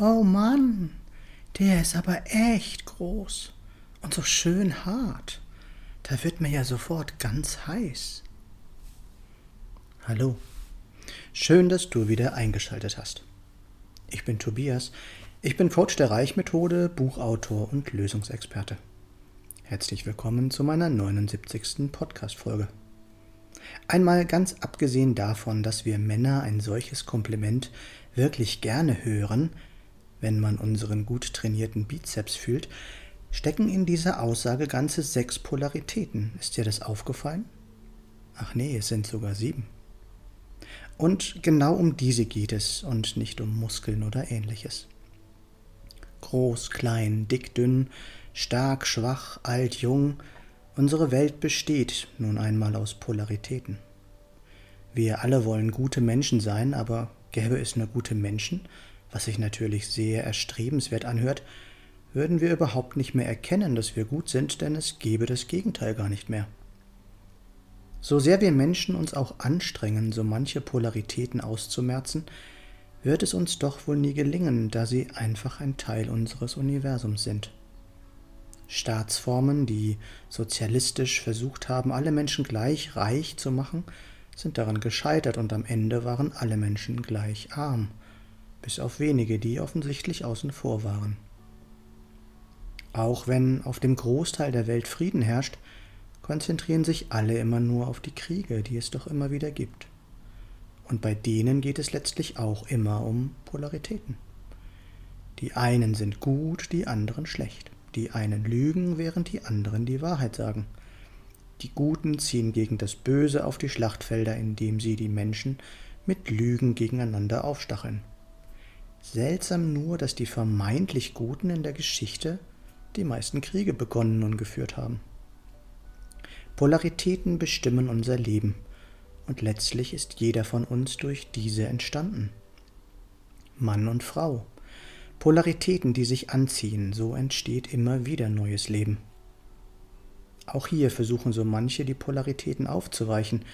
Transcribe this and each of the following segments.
Oh Mann, der ist aber echt groß und so schön hart. Da wird mir ja sofort ganz heiß. Hallo, schön, dass du wieder eingeschaltet hast. Ich bin Tobias, ich bin Coach der Reichmethode, Buchautor und Lösungsexperte. Herzlich willkommen zu meiner 79. Podcast-Folge. Einmal ganz abgesehen davon, dass wir Männer ein solches Kompliment wirklich gerne hören, wenn man unseren gut trainierten Bizeps fühlt, stecken in dieser Aussage ganze sechs Polaritäten. Ist dir das aufgefallen? Ach nee, es sind sogar sieben. Und genau um diese geht es und nicht um Muskeln oder ähnliches. Groß, klein, dick, dünn, stark, schwach, alt, jung, unsere Welt besteht nun einmal aus Polaritäten. Wir alle wollen gute Menschen sein, aber gäbe es nur gute Menschen, was sich natürlich sehr erstrebenswert anhört, würden wir überhaupt nicht mehr erkennen, dass wir gut sind, denn es gäbe das Gegenteil gar nicht mehr. So sehr wir Menschen uns auch anstrengen, so manche Polaritäten auszumerzen, wird es uns doch wohl nie gelingen, da sie einfach ein Teil unseres Universums sind. Staatsformen, die sozialistisch versucht haben, alle Menschen gleich reich zu machen, sind daran gescheitert und am Ende waren alle Menschen gleich arm bis auf wenige, die offensichtlich außen vor waren. Auch wenn auf dem Großteil der Welt Frieden herrscht, konzentrieren sich alle immer nur auf die Kriege, die es doch immer wieder gibt. Und bei denen geht es letztlich auch immer um Polaritäten. Die einen sind gut, die anderen schlecht. Die einen lügen, während die anderen die Wahrheit sagen. Die Guten ziehen gegen das Böse auf die Schlachtfelder, indem sie die Menschen mit Lügen gegeneinander aufstacheln. Seltsam nur, dass die vermeintlich Guten in der Geschichte die meisten Kriege begonnen und geführt haben. Polaritäten bestimmen unser Leben, und letztlich ist jeder von uns durch diese entstanden. Mann und Frau. Polaritäten, die sich anziehen, so entsteht immer wieder neues Leben. Auch hier versuchen so manche die Polaritäten aufzuweichen,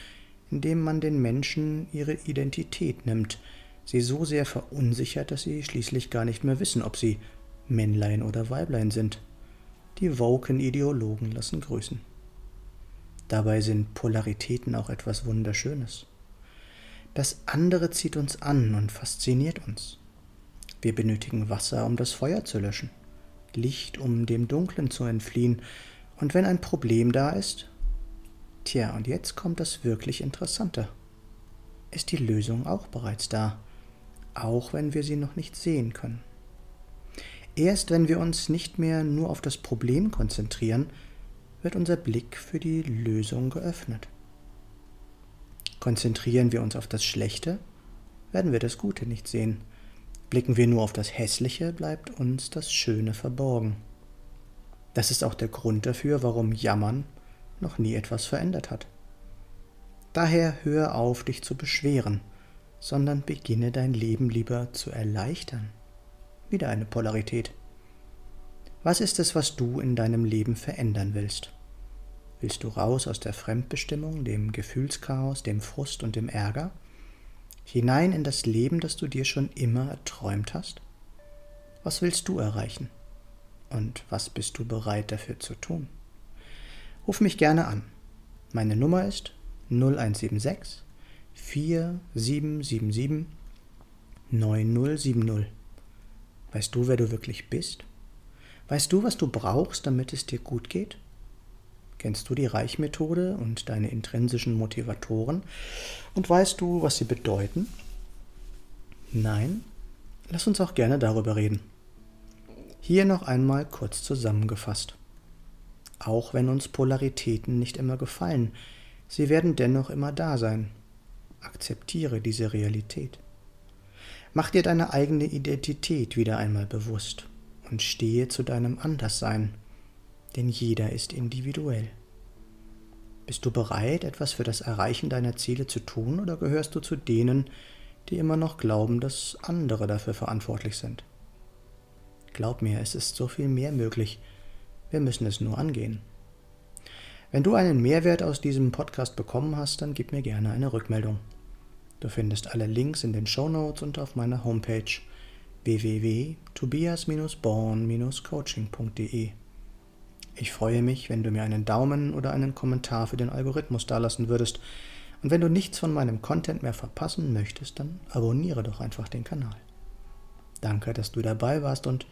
indem man den Menschen ihre Identität nimmt, sie so sehr verunsichert, dass sie schließlich gar nicht mehr wissen, ob sie Männlein oder Weiblein sind. Die woken Ideologen lassen grüßen. Dabei sind Polaritäten auch etwas Wunderschönes. Das andere zieht uns an und fasziniert uns. Wir benötigen Wasser, um das Feuer zu löschen, Licht, um dem Dunklen zu entfliehen, und wenn ein Problem da ist, tja, und jetzt kommt das wirklich Interessante. Ist die Lösung auch bereits da? Auch wenn wir sie noch nicht sehen können. Erst wenn wir uns nicht mehr nur auf das Problem konzentrieren, wird unser Blick für die Lösung geöffnet. Konzentrieren wir uns auf das Schlechte, werden wir das Gute nicht sehen. Blicken wir nur auf das Hässliche, bleibt uns das Schöne verborgen. Das ist auch der Grund dafür, warum Jammern noch nie etwas verändert hat. Daher hör auf, dich zu beschweren sondern beginne dein Leben lieber zu erleichtern. Wieder eine Polarität. Was ist es, was du in deinem Leben verändern willst? Willst du raus aus der Fremdbestimmung, dem Gefühlschaos, dem Frust und dem Ärger? Hinein in das Leben, das du dir schon immer erträumt hast? Was willst du erreichen? Und was bist du bereit dafür zu tun? Ruf mich gerne an. Meine Nummer ist 0176 4777 9070. Weißt du, wer du wirklich bist? Weißt du, was du brauchst, damit es dir gut geht? Kennst du die Reichmethode und deine intrinsischen Motivatoren? Und weißt du, was sie bedeuten? Nein? Lass uns auch gerne darüber reden. Hier noch einmal kurz zusammengefasst. Auch wenn uns Polaritäten nicht immer gefallen, sie werden dennoch immer da sein Akzeptiere diese Realität. Mach dir deine eigene Identität wieder einmal bewusst und stehe zu deinem Anderssein, denn jeder ist individuell. Bist du bereit, etwas für das Erreichen deiner Ziele zu tun, oder gehörst du zu denen, die immer noch glauben, dass andere dafür verantwortlich sind? Glaub mir, es ist so viel mehr möglich. Wir müssen es nur angehen. Wenn du einen Mehrwert aus diesem Podcast bekommen hast, dann gib mir gerne eine Rückmeldung. Du findest alle Links in den Show Notes und auf meiner Homepage www.tobias-born-coaching.de. Ich freue mich, wenn du mir einen Daumen oder einen Kommentar für den Algorithmus dalassen würdest. Und wenn du nichts von meinem Content mehr verpassen möchtest, dann abonniere doch einfach den Kanal. Danke, dass du dabei warst und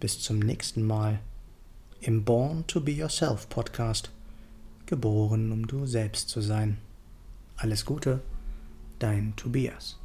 bis zum nächsten Mal im Born to Be Yourself Podcast. Geboren, um du selbst zu sein. Alles Gute, dein Tobias.